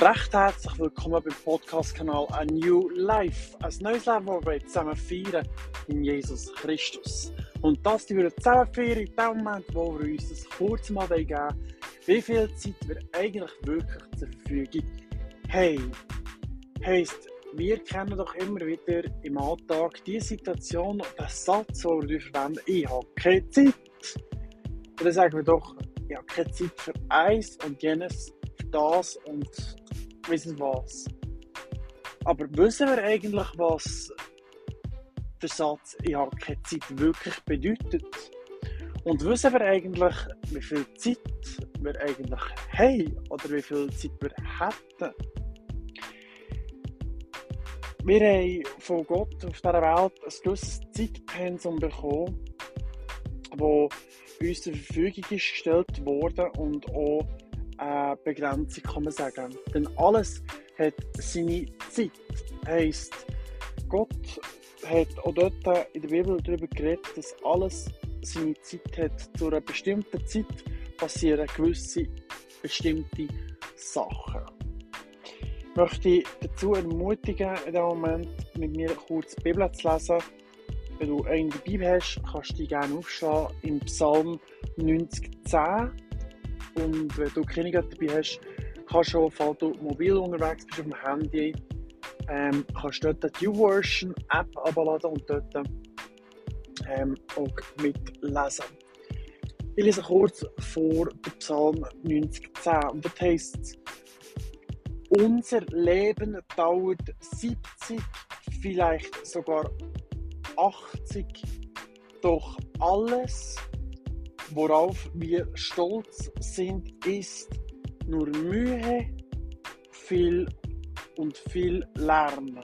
recht herzlich willkommen beim Podcast-Kanal A New Life. Ein neues Leben, das wir zusammen feiern in Jesus Christus. Und das die wir zusammen feiern in dem Moment, wo wir uns das kurz mal geben wie viel Zeit wir eigentlich wirklich zur Verfügung haben. Heisst, wir kennen doch immer wieder im Alltag die Situation, den Satz, den wir verwenden, ich habe keine Zeit. Und dann sagen wir doch, ich habe keine Zeit für eins und jenes das und wissen was. Aber wissen wir eigentlich, was der Satz «Ich habe keine Zeit» wirklich bedeutet? Und wissen wir eigentlich, wie viel Zeit wir eigentlich haben oder wie viel Zeit wir hätten? Wir haben von Gott auf dieser Welt ein gewisses Zeitpensum bekommen, das uns zur Verfügung gestellt wurde und auch eine Begrenzung, kann man sagen. Denn alles hat seine Zeit. Heisst, Gott hat auch dort in der Bibel darüber geredet, dass alles seine Zeit hat. Zu einer bestimmten Zeit passieren gewisse bestimmte Sachen. Ich möchte dazu ermutigen, in diesem Moment mit mir kurz die Bibel zu lesen. Wenn du eine Bibel hast, kannst du die gerne aufschlagen im Psalm 90,10. Und wenn du keine dabei hast, kannst du, falls du mobil unterwegs bist auf dem Handy, ähm, kannst du dort die YouVersion App abladen und dort ähm, auch mitlesen. Ich lese kurz vor dem Psalm 90,10 und dort heisst es, unser Leben dauert 70, vielleicht sogar 80, doch alles Worauf wir stolz sind, ist nur Mühe, viel und viel Lärm.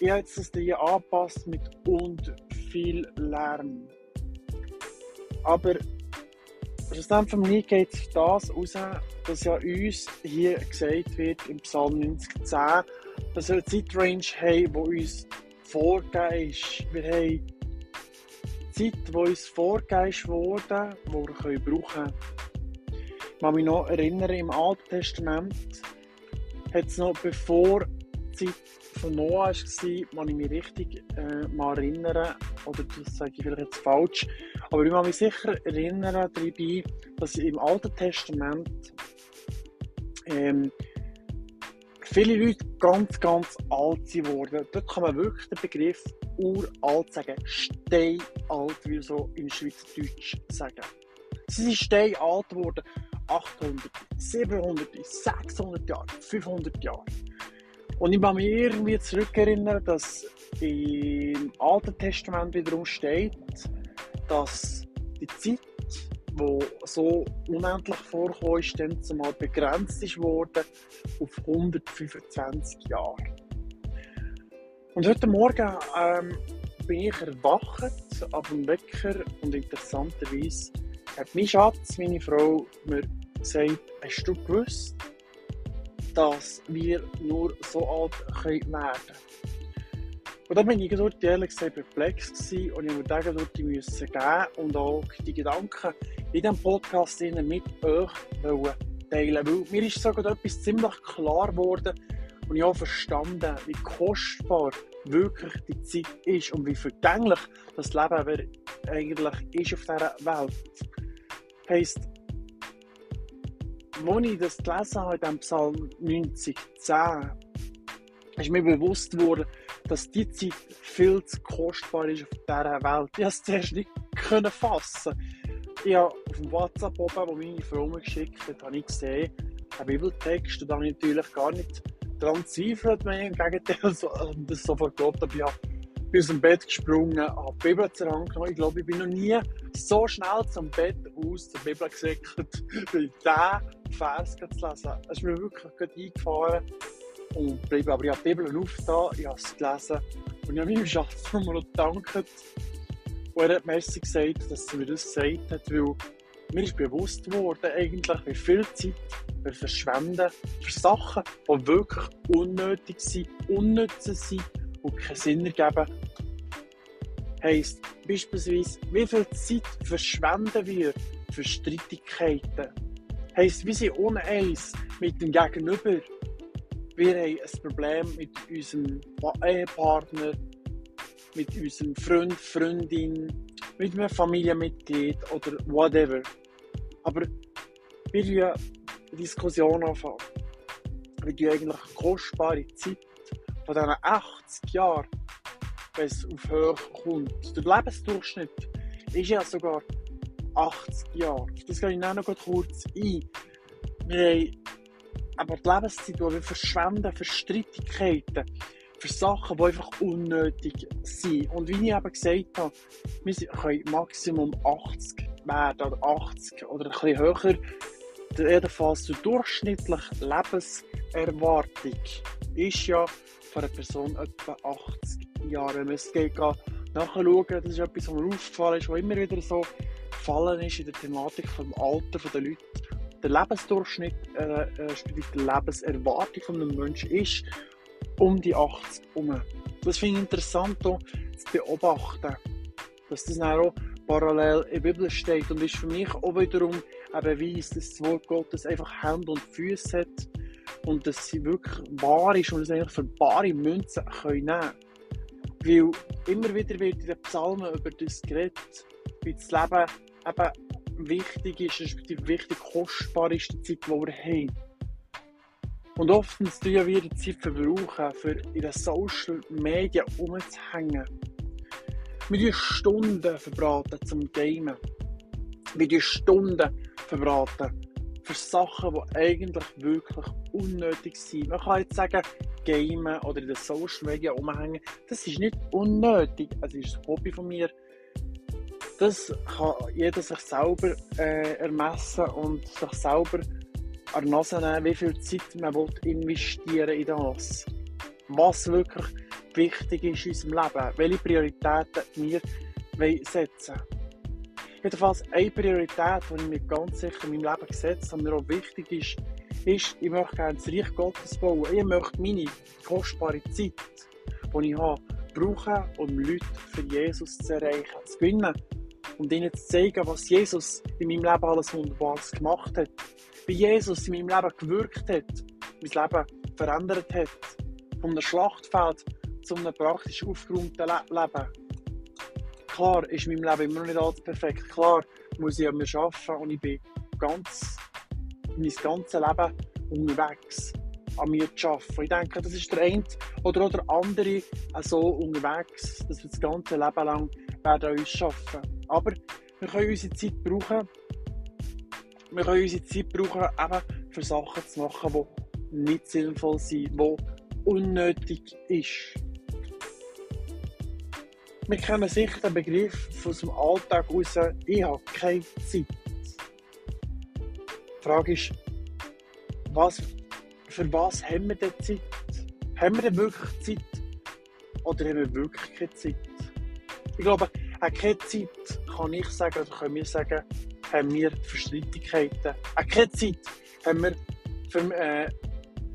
Ich habe jetzt das hier angepasst mit und viel Lärm. Aber schlussendlich geht es das raus, dass ja uns hier gesagt wird im Psalm 90,10, dass wir eine Zeitrange haben, die uns vorgegeben ist. Wir haben Zeit, die uns vorgegeben wurde, die wir brauchen können. Ich kann mich noch erinnern, im Alten Testament hat es noch bevor die Zeit von Noah war, kann ich mich richtig äh, mal erinnern, oder das sage ich vielleicht jetzt falsch, aber ich kann mich sicher erinnern dass im Alten Testament ähm, viele Leute ganz, ganz alt geworden. Dort kann man wirklich den Begriff uralt sagen. Steinalt, wie wir so in Schweizerdeutsch sagen. Sie sind steinalt geworden. 800, 700, 600 Jahre, 500 Jahre. Und ich kann mich irgendwie zurückerinnern, dass im Alten Testament wiederum steht, dass die Zeit wo so unendlich vorkommt, ist dann zumal begrenzt worden auf 125 Jahre. Und heute Morgen ähm, bin ich erwacht auf dem Wecker und interessanterweise hat mein Schatz, meine Frau, mir gesagt, hast du gewusst, dass wir nur so alt werden können? Und da bin ich dort ehrlich gesagt perplex und ich mir Tage dort müssen geben und auch die Gedanken in diesem Podcast mit euch teilen Weil mir ist sogar etwas ziemlich klar geworden und ich habe verstanden, wie kostbar wirklich die Zeit ist und wie vergänglich das Leben eigentlich ist auf dieser Welt. Heisst, als ich das gelesen habe in Psalm 90, 10, ist mir bewusst geworden, dass die Zeit viel zu kostbar ist auf dieser Welt. Ich konnte es zuerst nicht fassen. Ich habe auf dem WhatsApp oben, wo meine Frau mir geschickt hat, habe ich gesehen, einen Bibeltext, und habe ich natürlich gar nicht daran zweifelt, im Gegenteil so, das sofort geglaubt habe. Ich bin aus dem Bett gesprungen, habe die Bibel zur Hand genommen. Ich glaube, ich bin noch nie so schnell zum Bett aus zur Bibel gesickert, wie diesen Vers zu lesen. Es ist mir wirklich gut eingefahren und bleibe aber ich habe die Bibel aufgetan, ich habe es gelesen und ich habe meinem Schatz nochmal gedankt. Und er hat mir gesagt, dass er mir das gesagt hat, weil mir ist bewusst geworden, eigentlich, wie viel Zeit wir verschwenden für Sachen, die wirklich unnötig sind, unnütz sind und keinen Sinn ergeben. Heisst beispielsweise, wie viel Zeit verschwenden wir für Streitigkeiten? Heisst, wir sind uneins mit dem Gegenüber. Wir haben ein Problem mit unserem Ehepartner, mit unserem Freund, Freundin, mit einem Familienmitglied oder whatever. Aber wir ja Diskussion anfangen. Wir die eigentlich kostbare Zeit von diesen 80 Jahren, wenn es auf Höhe kommt. Der Lebensdurchschnitt ist ja sogar 80 Jahre. Das gehe ich noch kurz ein. Wir haben aber die Lebenszeit, die wir verschwenden für Streitigkeiten, für Sachen, die einfach unnötig sind. Und wie ich eben gesagt habe, wir können Maximum 80 werden oder 80 oder ein bisschen höher. Jedenfalls die durchschnittliche Lebenserwartung ist ja von einer Person etwa 80 Jahre. Wenn man es geht, nachschauen, das ist etwas, was mir aufgefallen ist, was immer wieder so gefallen ist in der Thematik vom Alter der Leute. Der Lebensdurchschnitt, äh, äh, die Lebenserwartung von einem Menschen ist um die 80 herum. Das finde ich interessant zu beobachten, dass das auch parallel in der Bibel steht und ist für mich auch wiederum ein Beweis, dass das Wort Gottes einfach Hände und Füße hat und dass sie wirklich wahr ist und es eigentlich für bare Münzen können nehmen Weil immer wieder wird in den Psalmen über das geredet, wie das Leben eben wichtig ist, respektive wichtig kostbar ist, die Zeit, die wir haben. Und oftens tun wir die Zeit verbrauchen, für in den Social Media umzuhängen. Wir Stunden verbraten zum Gamen. Wir Stunden verbraten für Sachen, die eigentlich wirklich unnötig sind. Man kann jetzt sagen, Gamen oder in den Social Media umhängen, das ist nicht unnötig. Es ist ein Hobby von mir. Das kann jeder sich selber äh, ermessen und sich selber an der Nase nehmen, wie viel Zeit man investieren in das. Was wirklich wichtig ist in unserem Leben, welche Prioritäten wir setzen Jedenfalls eine Priorität, die ich mir ganz sicher in meinem Leben gesetzt habe, mir auch wichtig ist, ist, ich möchte gerne das Reich Gottes bauen. Ich möchte meine kostbare Zeit, die ich habe, brauchen, um Leute für Jesus zu erreichen, zu gewinnen und ihnen zu zeigen, was Jesus in meinem Leben alles Wunderbares gemacht hat. Wie Jesus in meinem Leben gewirkt hat, mein Leben verändert hat. Von einem Schlachtfeld zu einem praktisch aufgeräumten Le Leben. Klar ist mein Leben immer noch nicht alles perfekt. Klar muss ich an mir arbeiten und ich bin ganz, mein ganzes Leben unterwegs an mir zu arbeiten. Ich denke, das ist der eine oder der andere so unterwegs, dass wir das ganze Leben lang werden an uns arbeiten. Aber wir können unsere Zeit brauchen. Wir können unsere Zeit brauchen, eben für Sachen zu machen, die nicht sinnvoll sind, die unnötig ist. Wir kennen sicher den Begriff von unserem Alltag raus, ich habe keine Zeit. Die Frage ist, was, für was haben wir denn Zeit? Haben wir denn wirklich Zeit? Oder haben wir wirklich keine Zeit? Ich glaube, auch keine Zeit kann ich sagen, oder können wir sagen, haben wir für Streitigkeiten. Auch keine Zeit haben wir für äh,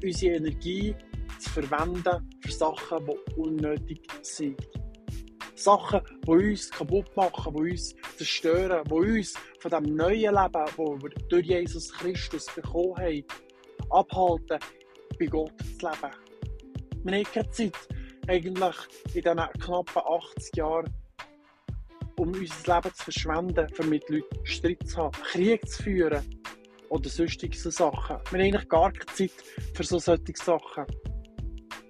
unsere Energie zu verwenden für Sachen, die unnötig sind. Sachen, die uns kaputt machen, die uns zerstören, die uns von dem neuen Leben, das wir durch Jesus Christus bekommen haben, abhalten, bei Gott zu leben. Wir haben keine Zeit, eigentlich in diesen knappen 80 Jahren, um unser Leben zu verschwenden, um mit Leuten Streit zu haben, Krieg zu führen oder sonstige Sachen. Wir haben eigentlich gar keine Zeit für so solche Sachen.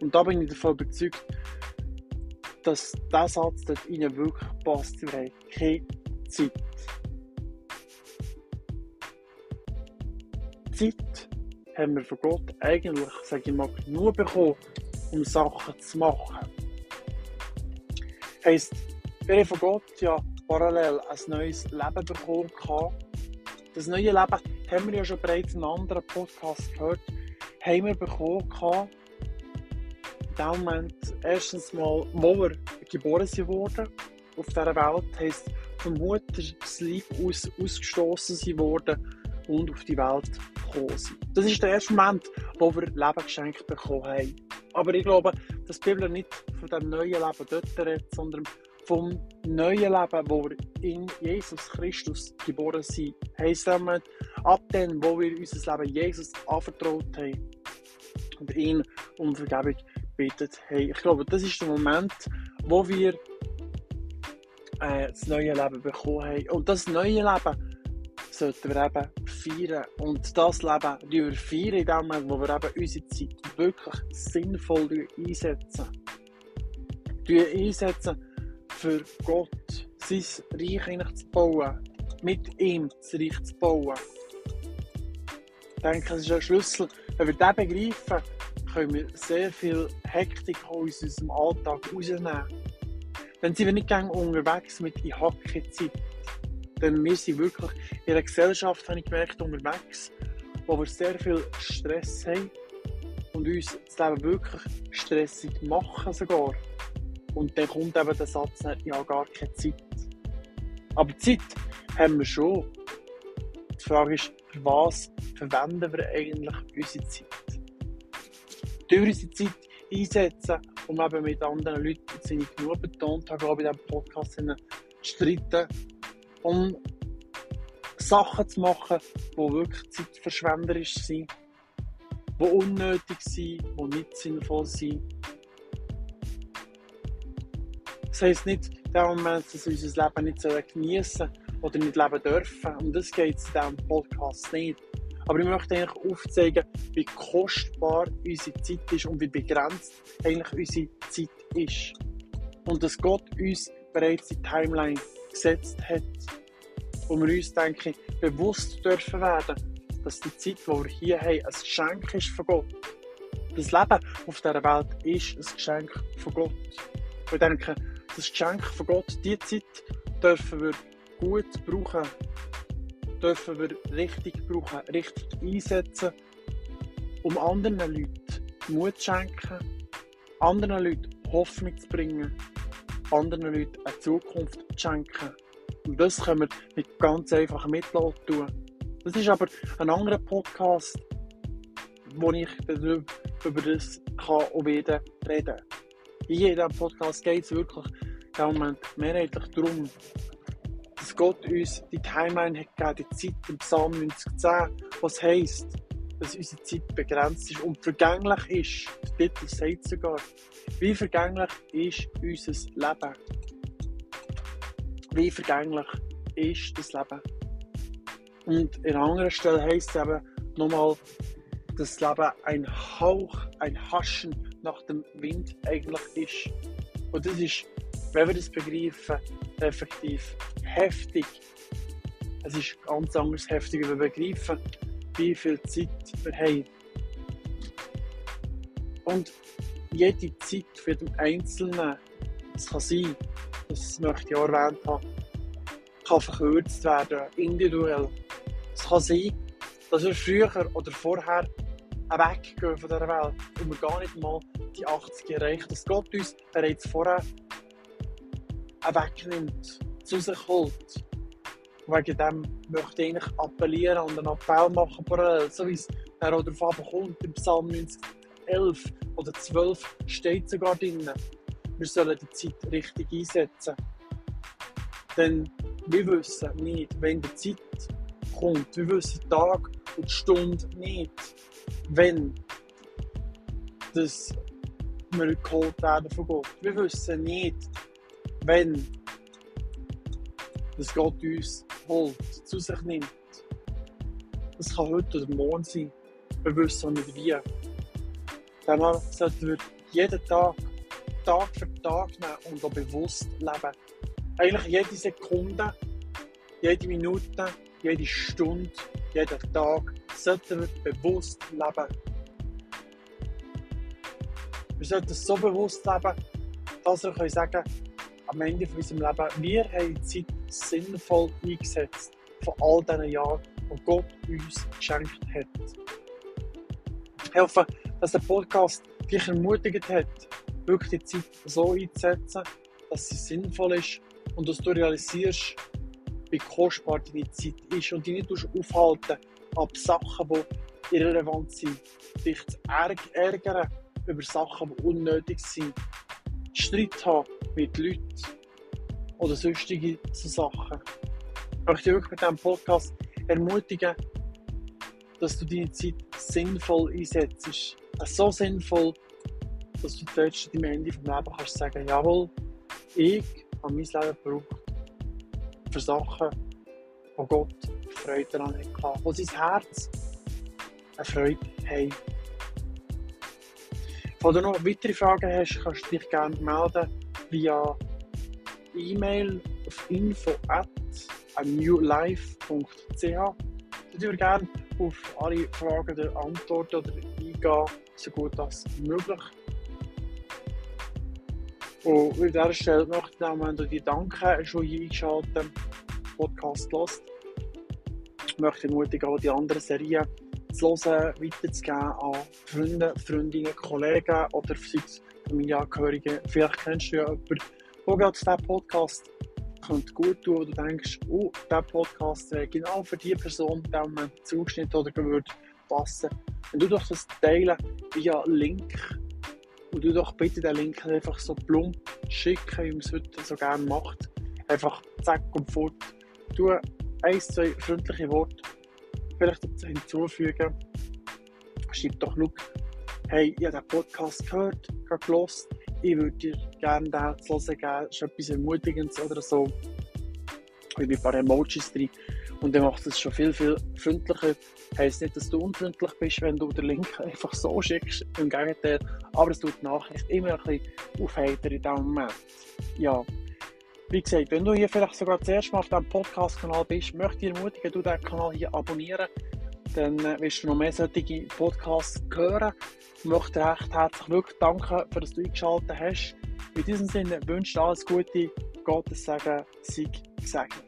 Und da bin ich davon überzeugt, dass dieser Satz dort ihnen wirklich passt. Wir haben keine Zeit. Zeit haben wir von Gott eigentlich, sage ich mal, genug bekommen, um Sachen zu machen. Heisst, wir haben von Gott ja parallel ein neues Leben bekommen. Das neue Leben haben wir ja schon bereits in einem anderen Podcast gehört, haben wir bekommen dem Moment erstens mal, wo wir geboren wurden auf dieser Welt, heisst vom Muttersleib aus ausgestoßen wurden und auf die Welt gekommen sind. Das ist der erste Moment, wo wir Leben geschenkt bekommen haben. Aber ich glaube, dass die Bibel nicht von dem neuen Leben dort redet, sondern vom neuen Leben, wo wir in Jesus Christus geboren sind. Heisst damit, ab dem, wo wir unser Leben Jesus anvertraut haben und ihn um Vergebung bittet haben. Ich glaube, das ist der Moment, wo wir äh, das neue Leben bekommen haben. Und das neue Leben sollten wir eben feiern. Und das Leben wir feiern in dem Moment, wo wir eben unsere Zeit wirklich sinnvoll einsetzen. Einsetzen für Gott, sein Reich zu bauen, mit ihm das Reich zu bauen. Ich denke, es ist ein Schlüssel. Wenn wir das begreifen, können wir sehr viel Hektik aus unserem Alltag rausnehmen. Dann sind wir nicht gerne unterwegs mit in Hacke-Zeit. Denn wir sind wirklich in einer Gesellschaft, habe ich gemerkt, unterwegs, wo wir sehr viel Stress haben und uns das Leben wirklich stressig machen sogar. Und dann kommt eben der Satz, ja gar keine Zeit. Aber Zeit haben wir schon. Die Frage ist, für was verwenden wir eigentlich unsere Zeit? Durch unsere Zeit einsetzen, um eben mit anderen Leuten, sind ich genug betont habe, glaube ich, in diesem Podcast zu streiten, um Sachen zu machen, die wirklich zeitverschwenderisch sind, die unnötig sind, die nicht sinnvoll sind das heisst nicht dass wir unser Leben nicht genießen oder nicht leben dürfen. Um das geht es in diesem Podcast nicht. Aber ich möchte eigentlich aufzeigen, wie kostbar unsere Zeit ist und wie begrenzt eigentlich unsere Zeit ist. Und dass Gott uns bereits die Timeline gesetzt hat. Wo wir uns, denke ich, bewusst dürfen werden, dass die Zeit, die wir hier haben, ein Geschenk ist von Gott. Das Leben auf dieser Welt ist ein Geschenk von Gott. Ich denke, das Geschenk von Gott, diese Zeit dürfen wir gut brauchen, dürfen wir richtig brauchen, richtig einsetzen, um anderen Leuten Mut zu schenken, anderen Leuten Hoffnung zu bringen, anderen Leuten eine Zukunft zu schenken. Und das können wir mit ganz einfachen Mitteln tun. Das ist aber ein anderer Podcast, wo ich darüber, über das kann und reden kann. In jedem Podcast geht es wirklich im Moment mehrheitlich darum, dass Gott uns die Timeline hat gegeben, die Zeit im Psalm 9010, was heisst, dass unsere Zeit begrenzt ist und vergänglich ist. Der Titel sagt sogar, wie vergänglich ist unser Leben? Wie vergänglich ist das Leben? Und in anderer Stelle heisst es eben nochmal, dass das Leben ein Hauch, ein Haschen nach dem Wind eigentlich ist. Und das ist wenn wir das begreifen, effektiv heftig. Es ist ganz anders heftig, wenn wir begreifen, wie viel Zeit wir haben. Und jede Zeit für den Einzelnen, es kann sein, das möchte ich auch erwähnt haben, kann verkürzt werden, individuell. Es kann sein, dass wir früher oder vorher weggehen von dieser Welt und wir gar nicht mal die 80 erreichen. Dass Gott uns bereits vorher wegnimmt, zu sich holt. Wegen dem möchte ich eigentlich appellieren und einen Appell machen, parallel, so wie es dann auch darauf kommt, im Psalm 90, 11 oder 12 steht sogar drin. Wir sollen die Zeit richtig einsetzen. Denn wir wissen nicht, wenn die Zeit kommt. Wir wissen den Tag und die Stunde nicht, wenn das wir geholt werden von Gott. Wir wissen nicht, wenn dass Gott uns holt, zu sich nimmt. Das kann heute oder morgen sein. Wir wissen nicht wie. Dann sollten wir jeden Tag, Tag für Tag nehmen und auch bewusst leben. Eigentlich jede Sekunde, jede Minute, jede Stunde, jeden Tag sollten wir bewusst leben. Wir sollten so bewusst leben, dass wir sagen können, am Ende von unserem Leben, wir haben die Zeit sinnvoll eingesetzt von all diesen Jahren, die Gott uns geschenkt hat. Ich hoffe, dass der Podcast dich ermutigt hat, wirklich die Zeit so einzusetzen, dass sie sinnvoll ist und dass du realisierst, wie kostbar deine Zeit ist und dich nicht aufhalten ab Sachen, die irrelevant sind, dich zu ärgern über Sachen, die unnötig sind Streit haben mit Leuten, oder sonstige so Sachen. Ich möchte wirklich mit diesem Podcast ermutigen, dass du deine Zeit sinnvoll einsetzt. So sinnvoll, dass du zuletzt am Ende des Lebens kannst sagen, jawohl, ich habe mein Leben gebraucht für Sachen, wo Gott Freude daran hat, wo sein Herz eine Freude hat. Wenn du noch weitere Fragen hast, kannst du dich gerne melden via E-Mail auf info at newlife.ch. Ich würde gerne auf alle Fragen oder Antworten oder eingehen, so gut als möglich. Und an dieser Stelle möchte ich dann, wenn du dir danken, schon hier eingeschaltet Podcast hörst, möchte ich ermutigen, auch die anderen Serien zu hören, weiterzugeben an Freunde, Freundinnen, Kollegen oder Familienangehörige. Vielleicht kennst du ja jemanden, der gerade diesen Podcast könnte gut tun, wo du denkst, oh, dieser Podcast wäre genau für die Person diesem Moment zugeschnitten oder würde passen. Wenn du doch das teilen via Link und du doch bitte den Link einfach so plump schicken, wie man es heute so gerne macht. Einfach zack und fort. Du ein, zwei freundliche Worte vielleicht hinzufügen. Schreib doch, schau, hey, ich habe den Podcast gehört, gelost. Ich würde dir gerne den zu hören geben. Das ist etwas Ermutigendes oder so. Ich bin ein paar Emojis drin. Und dann macht es schon viel, viel freundlicher. Heißt nicht, dass du unfreundlich bist, wenn du den Link einfach so schickst. Im Gegenteil. Aber es tut die Nachricht immer ein bisschen aufheitern in diesem Moment. Ja. Wie gesagt, wenn du hier vielleicht sogar das erste Mal auf diesem Podcast-Kanal bist, möchte ich ermutigen, du diesen Kanal hier abonnieren. Dann äh, wirst du noch mehr solche Podcasts hören. Ich möchte dir recht herzlich wirklich danken, für dass du eingeschaltet hast. In diesem Sinne wünsche ich alles Gute, Gottes Segen, Sieg, Segen.